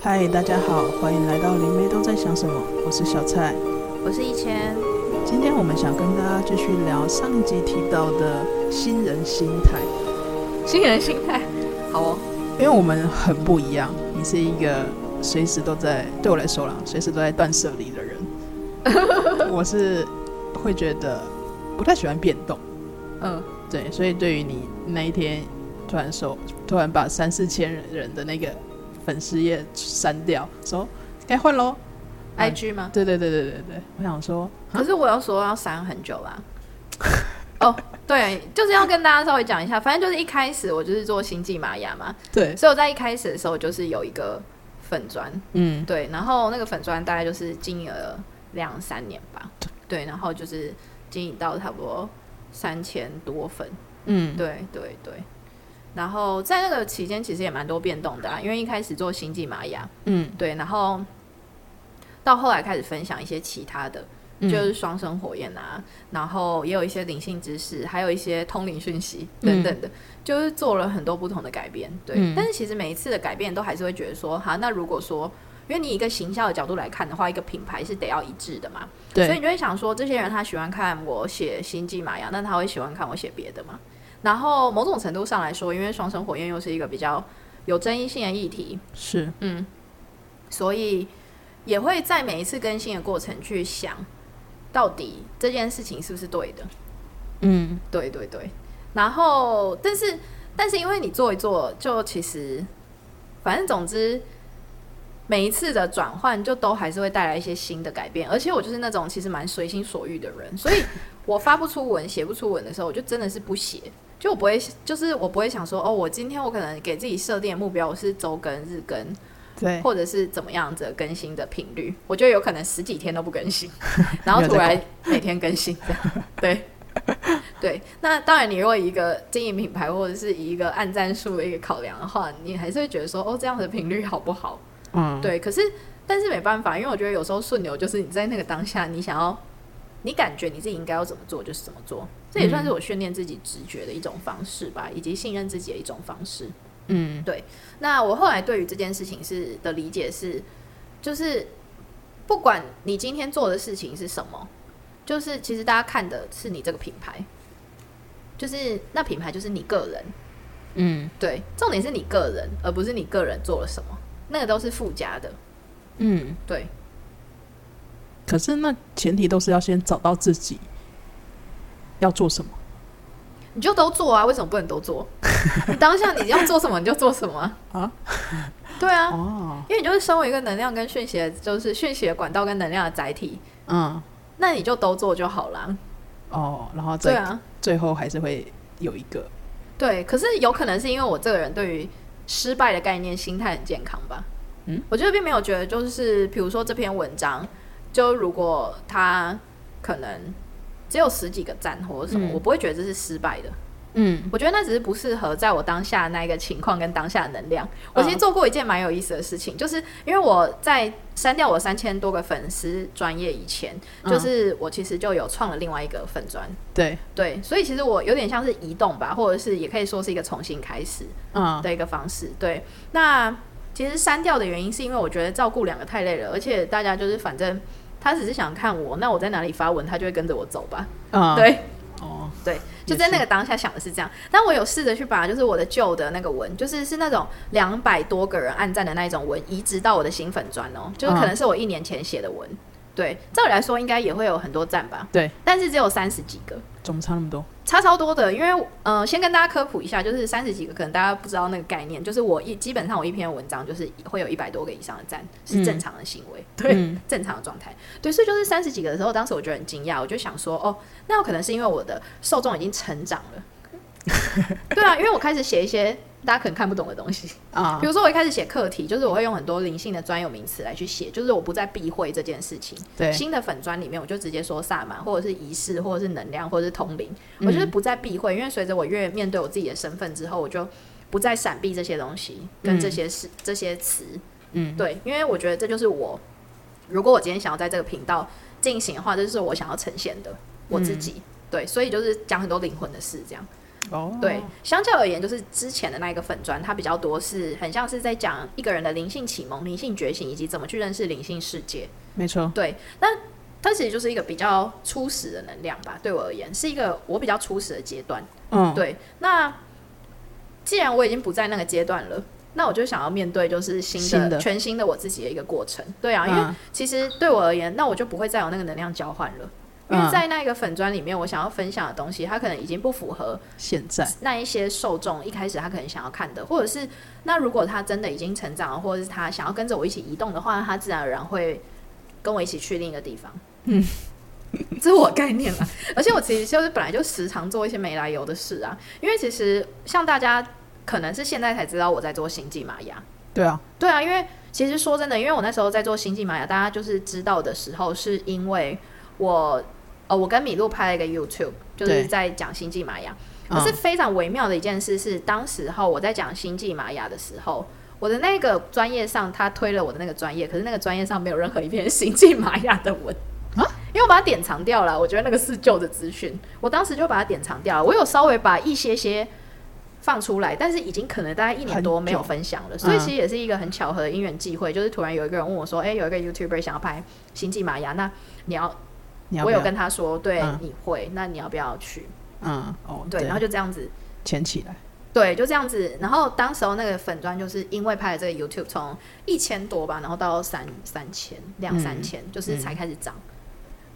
嗨，大家好，欢迎来到灵媒都在想什么。我是小蔡，我是一千。今天我们想跟大家继续聊上一集提到的新人心态。新人心态，好哦，因为我们很不一样。你是一个随时都在，对我来说啦，随时都在断舍离的人。我是会觉得不太喜欢变动。嗯，对，所以对于你那一天突然说，突然把三四千人的那个粉丝页删掉，说该换喽，IG 吗？对对对对对对，我想说，可是我要说要删很久啦。哦，对，就是要跟大家稍微讲一下，反正就是一开始我就是做星际玛雅嘛，对，所以我在一开始的时候就是有一个粉砖，嗯，对，然后那个粉砖大概就是经营了两三年吧，对，然后就是经营到差不多。三千多粉，嗯，对对对，然后在那个期间其实也蛮多变动的啊，因为一开始做星际玛雅，嗯，对，然后到后来开始分享一些其他的，嗯、就是双生火焰啊，然后也有一些灵性知识，还有一些通灵讯息等等的，嗯、就是做了很多不同的改变，对，嗯、但是其实每一次的改变都还是会觉得说，哈，那如果说。因为你一个行销的角度来看的话，一个品牌是得要一致的嘛，对，所以你就会想说，这些人他喜欢看我写星际玛雅，那他会喜欢看我写别的吗？然后某种程度上来说，因为双生火焰又是一个比较有争议性的议题，是，嗯，所以也会在每一次更新的过程去想，到底这件事情是不是对的？嗯，对对对。然后，但是但是因为你做一做，就其实反正总之。每一次的转换，就都还是会带来一些新的改变，而且我就是那种其实蛮随心所欲的人，所以我发不出文、写不出文的时候，我就真的是不写，就我不会，就是我不会想说，哦，我今天我可能给自己设定的目标，我是周更、日更，对，或者是怎么样子更新的频率，我就有可能十几天都不更新，然后突然每天更新这样，对，对。那当然，你如果以一个经营品牌，或者是以一个按赞数的一个考量的话，你还是会觉得说，哦，这样的频率好不好？嗯，对，可是但是没办法，因为我觉得有时候顺流就是你在那个当下，你想要，你感觉你自己应该要怎么做就是怎么做，这也算是我训练自己直觉的一种方式吧，以及信任自己的一种方式。嗯，对。那我后来对于这件事情是的理解是，就是不管你今天做的事情是什么，就是其实大家看的是你这个品牌，就是那品牌就是你个人。嗯，对，重点是你个人，而不是你个人做了什么。那个都是附加的，嗯，对。可是那前提都是要先找到自己要做什么，你就都做啊？为什么不能都做？你当下你要做什么你就做什么啊？对啊，哦，因为你就是身为一个能量跟讯息，就是讯息的管道跟能量的载体，嗯，那你就都做就好了。哦，然后对啊，最后还是会有一个，对。可是有可能是因为我这个人对于。失败的概念，心态很健康吧？嗯，我觉得并没有觉得，就是比如说这篇文章，就如果他可能只有十几个赞或者什么，嗯，我不会觉得这是失败的。嗯，我觉得那只是不适合在我当下的那一个情况跟当下的能量。我其实做过一件蛮有意思的事情，就是因为我在删掉我三千多个粉丝专业以前，就是我其实就有创了另外一个粉专。对对，所以其实我有点像是移动吧，或者是也可以说是一个重新开始的一个方式。对，那其实删掉的原因是因为我觉得照顾两个太累了，而且大家就是反正他只是想看我，那我在哪里发文，他就会跟着我走吧。嗯，对。哦，对，就在那个当下想的是这样，但我有试着去把就是我的旧的那个文，就是是那种两百多个人按赞的那一种文，移植到我的新粉砖哦，就是可能是我一年前写的文，对，照理来说应该也会有很多赞吧，对，但是只有三十几个，怎么差那么多？差超多的，因为呃，先跟大家科普一下，就是三十几个，可能大家不知道那个概念，就是我一基本上我一篇文章就是会有一百多个以上的赞，是正常的行为，嗯、对，嗯、正常的状态，对，所以就是三十几个的时候，当时我觉得很惊讶，我就想说，哦，那有可能是因为我的受众已经成长了，对啊，因为我开始写一些。大家可能看不懂的东西啊，比如说我一开始写课题，就是我会用很多灵性的专有名词来去写，就是我不再避讳这件事情。对，新的粉砖里面我就直接说萨满，或者是仪式，或者是能量，或者是通灵，嗯、我就是不再避讳，因为随着我越面对我自己的身份之后，我就不再闪避这些东西跟这些事、嗯、这些词。嗯，对，因为我觉得这就是我，如果我今天想要在这个频道进行的话，这就是我想要呈现的我自己。嗯、对，所以就是讲很多灵魂的事，这样。哦，对，相较而言，就是之前的那一个粉砖，它比较多是很像是在讲一个人的灵性启蒙、灵性觉醒，以及怎么去认识灵性世界。没错，对，那它其实就是一个比较初始的能量吧。对我而言，是一个我比较初始的阶段。嗯，对。那既然我已经不在那个阶段了，那我就想要面对就是新的、新的全新的我自己的一个过程。对啊，因为其实对我而言，那我就不会再有那个能量交换了。因为在那个粉砖里面，我想要分享的东西，它可能已经不符合现在那一些受众一开始他可能想要看的，或者是那如果他真的已经成长了，或者是他想要跟着我一起移动的话，他自然而然会跟我一起去另一个地方。嗯，这是我概念嘛。而且我其实就是本来就时常做一些没来由的事啊，因为其实像大家可能是现在才知道我在做星际玛雅。对啊，对啊，因为其实说真的，因为我那时候在做星际玛雅，大家就是知道的时候，是因为我。哦，我跟米露拍了一个 YouTube，就是在讲星际玛雅。可是非常微妙的一件事是，当时候我在讲星际玛雅的时候，我的那个专业上他推了我的那个专业，可是那个专业上没有任何一篇 星际玛雅的文啊，因为我把它典藏掉了。我觉得那个是旧的资讯，我当时就把它典藏掉了。我有稍微把一些些放出来，但是已经可能大概一年多没有分享了。所以其实也是一个很巧合的因缘际会，就是突然有一个人问我说：“哎，有一个 YouTuber 想要拍星际玛雅，那你要？”要要我有跟他说，对，嗯、你会，那你要不要去？嗯，哦，对，然后就这样子牵起来，对，就这样子。然后当时候那个粉专就是因为拍了这个 YouTube，从一千多吧，然后到三三千两三千，嗯、就是才开始涨。嗯、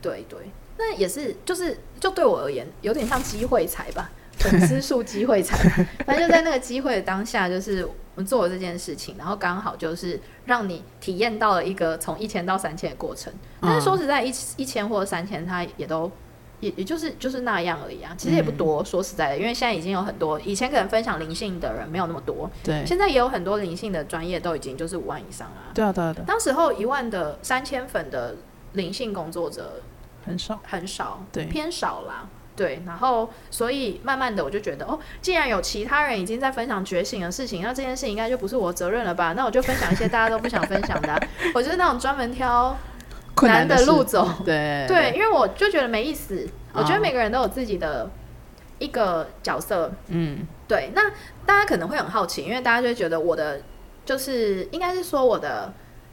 对对，那也是，就是就对我而言，有点像机会财吧，粉丝数机会财。反正就在那个机会的当下，就是。我们做了这件事情，然后刚好就是让你体验到了一个从一千到三千的过程。但是说实在，一一千或者三千，它也都也也就是就是那样而已啊。其实也不多，说实在的，因为现在已经有很多以前可能分享灵性的人没有那么多，对，现在也有很多灵性的专业都已经就是五万以上啊。对啊，对啊，对。当时候一万的三千粉的灵性工作者很少，很少，对，偏少啦。对，然后所以慢慢的我就觉得，哦，既然有其他人已经在分享觉醒的事情，那这件事情应该就不是我责任了吧？那我就分享一些大家都不想分享的啊。我就是那种专门挑难的路走，对对，因为我就觉得没意思。我觉得每个人都有自己的一个角色，嗯，对。那大家可能会很好奇，因为大家就会觉得我的就是应该是说我的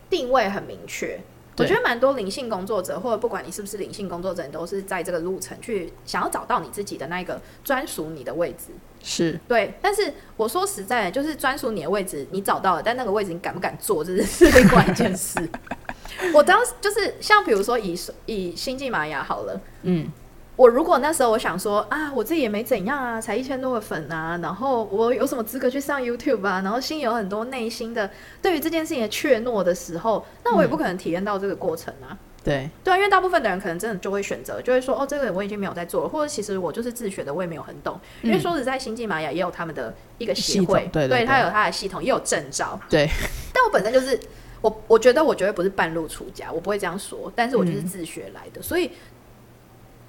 定位很明确。我觉得蛮多灵性工作者，或者不管你是不是灵性工作者，你都是在这个路程去想要找到你自己的那个专属你的位置。是对，但是我说实在的，就是专属你的位置你找到了，但那个位置你敢不敢做，这 是另外一件事。我当时就是像比如说以以星际玛雅好了，嗯。我如果那时候我想说啊，我自己也没怎样啊，才一千多个粉啊，然后我有什么资格去上 YouTube 啊？然后心里有很多内心的对于这件事情的怯懦的时候，那我也不可能体验到这个过程啊。嗯、对对啊，因为大部分的人可能真的就会选择，就会说哦，这个我已经没有在做了，或者其实我就是自学的，我也没有很懂。嗯、因为说实在，星际玛雅也有他们的一个协会，对，对，他有他的系统，也有证照。对，但我本身就是我，我觉得我绝对不是半路出家，我不会这样说，但是我就是自学来的，嗯、所以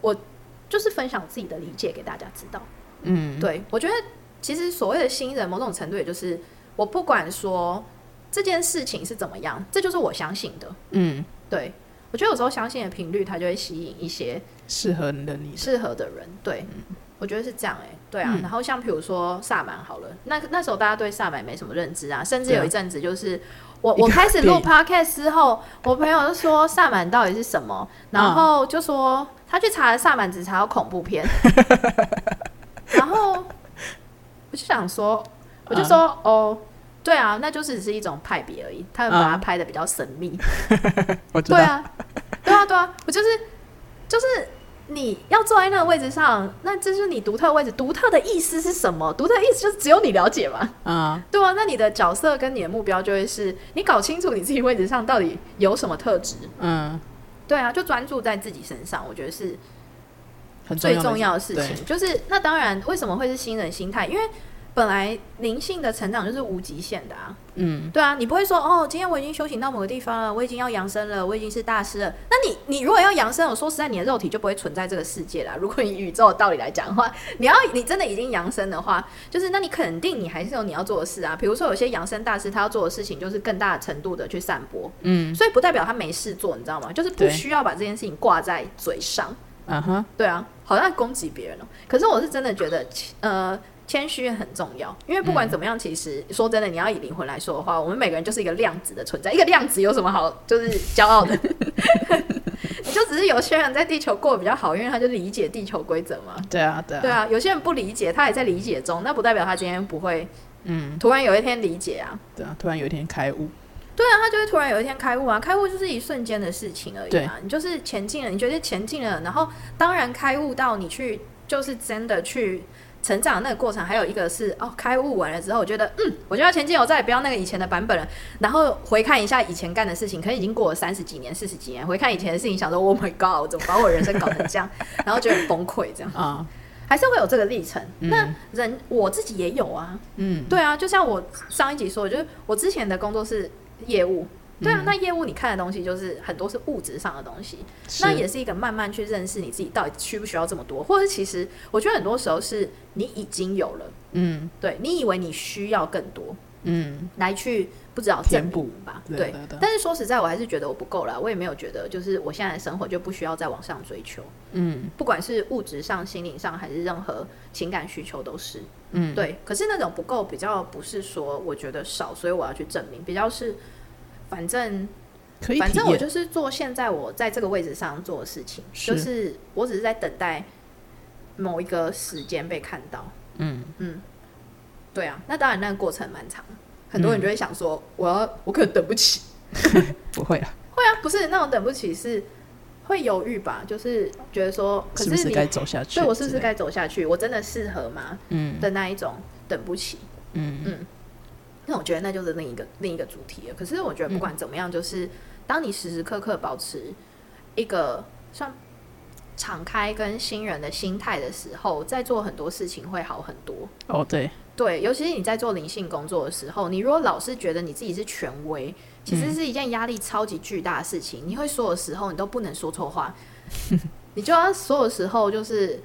我。就是分享自己的理解给大家知道，嗯，对，我觉得其实所谓的新人，某种程度也就是我不管说这件事情是怎么样，这就是我相信的，嗯，对，我觉得有时候相信的频率，它就会吸引一些适合你的你。适合的人，对，嗯、我觉得是这样、欸，哎，对啊，嗯、然后像比如说萨满好了，那那时候大家对萨满没什么认知啊，甚至有一阵子就是。我我开始录 podcast 之后，我朋友就说萨满到底是什么，然后就说他去查了萨满，只查到恐怖片，然后我就想说，我就说、嗯、哦，对啊，那就是只是一种派别而已，他们把它拍的比较神秘，对啊，对啊，对啊，我就是就是。你要坐在那个位置上，那这是你独特位置。独特的意思是什么？独特的意思就是只有你了解嘛？啊，对啊。那你的角色跟你的目标就会是你搞清楚你自己位置上到底有什么特质。嗯，对啊，就专注在自己身上，我觉得是最重要的事情。就是那当然，为什么会是新人心态？因为本来灵性的成长就是无极限的啊，嗯，对啊，你不会说哦，今天我已经修行到某个地方了，我已经要扬升了，我已经是大师了。那你你如果要扬升，我说实在，你的肉体就不会存在这个世界了。如果以宇宙的道理来讲的话，你要你真的已经扬升的话，就是那你肯定你还是有你要做的事啊。比如说有些扬升大师，他要做的事情就是更大程度的去散播，嗯，所以不代表他没事做，你知道吗？就是不需要把这件事情挂在嘴上。嗯哼，对啊，好像攻击别人哦。可是我是真的觉得，呃，谦虚很重要，因为不管怎么样，其实、嗯、说真的，你要以灵魂来说的话，我们每个人就是一个量子的存在。一个量子有什么好就是骄傲的？你就只是有些人在地球过得比较好，因为他就理解地球规则嘛。对啊，对啊，对啊。有些人不理解，他也在理解中，那不代表他今天不会，嗯，突然有一天理解啊。对啊，突然有一天开悟。对啊，他就会突然有一天开悟啊！开悟就是一瞬间的事情而已啊。你就是前进了，你觉得前进了，然后当然开悟到你去，就是真的去成长的那个过程。还有一个是哦，开悟完了之后，我觉得嗯，我就要前进，我再也不要那个以前的版本了。然后回看一下以前干的事情，可能已经过了三十几年、四十几年，回看以前的事情，想说 Oh my God，我怎么把我人生搞成这样？然后觉得很崩溃，这样啊，还是会有这个历程。嗯、那人我自己也有啊，嗯，对啊，就像我上一集说的，就是我之前的工作是。业务，对啊，嗯、那业务你看的东西就是很多是物质上的东西，那也是一个慢慢去认识你自己到底需不需要这么多，或者其实我觉得很多时候是你已经有了，嗯，对，你以为你需要更多，嗯，来去不知道填补。吧，对，对，对，对，但是说实在，我还是觉得我不够了，我也没有觉得就是我现在的生活就不需要再往上追求，嗯，不管是物质上、心灵上还是任何情感需求都是。嗯，对。可是那种不够，比较不是说我觉得少，所以我要去证明，比较是反正反正我就是做现在我在这个位置上做的事情，是就是我只是在等待某一个时间被看到。嗯嗯，对啊。那当然，那个过程蛮长，很多人就会想说，我要我可能等不起。不会啊，会啊，不是那种等不起是。会犹豫吧，就是觉得说，可是你该走下去，对我是不是该走下去？我真的适合吗？嗯，的那一种等不起，嗯嗯。那我觉得那就是另一个另一个主题了。可是我觉得不管怎么样，就是当你时时刻刻保持一个像敞开跟新人的心态的时候，在做很多事情会好很多。哦，对对，尤其是你在做灵性工作的时候，你如果老是觉得你自己是权威。其实是一件压力超级巨大的事情。你会所有时候你都不能说错话，你就要所有时候就是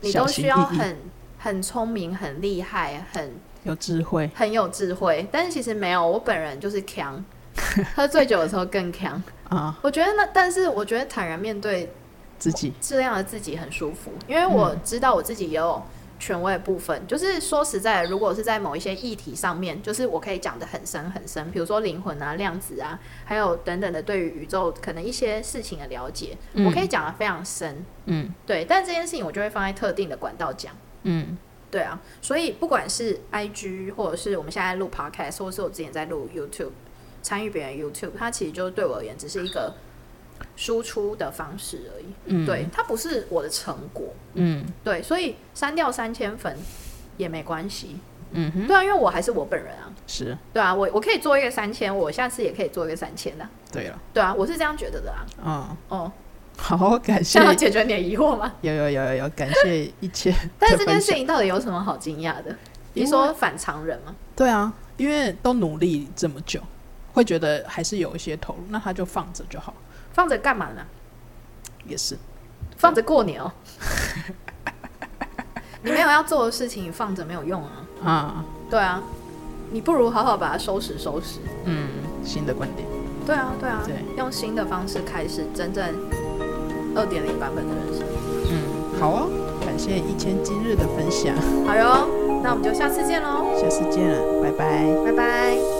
你都需要很很聪明、很厉害、很有智慧、很有智慧。但是其实没有，我本人就是强，喝醉酒的时候更强啊。我觉得那，但是我觉得坦然面对自己这样的自己很舒服，因为我知道我自己也有。权威的部分，就是说实在的，如果是在某一些议题上面，就是我可以讲的很深很深，比如说灵魂啊、量子啊，还有等等的对于宇宙可能一些事情的了解，嗯、我可以讲的非常深，嗯，对。但这件事情我就会放在特定的管道讲，嗯，对啊。所以不管是 IG 或者是我们现在录 Podcast，或者是我之前在录 YouTube，参与别人 YouTube，它其实就对我而言只是一个。输出的方式而已，嗯，对，它不是我的成果，嗯，对，所以删掉三千粉也没关系，嗯哼，对啊，因为我还是我本人啊，是，对啊，我我可以做一个三千，我下次也可以做一个三千的，对了，对啊，我是这样觉得的啊，嗯，哦，好，感谢，要解决你的疑惑吗？有有有有有，感谢一切，但是这件事情到底有什么好惊讶的？你说反常人吗？对啊，因为都努力这么久，会觉得还是有一些投入，那他就放着就好。放着干嘛呢？也是，放着过年哦。你没有要做的事情，你放着没有用啊。啊，对啊，你不如好好把它收拾收拾。嗯，新的观点。对啊，对啊，对，用新的方式开始真正二点零版本的人生。嗯，好哦，感谢一千今日的分享。好哟，那我们就下次见喽。下次见了，拜拜，拜拜。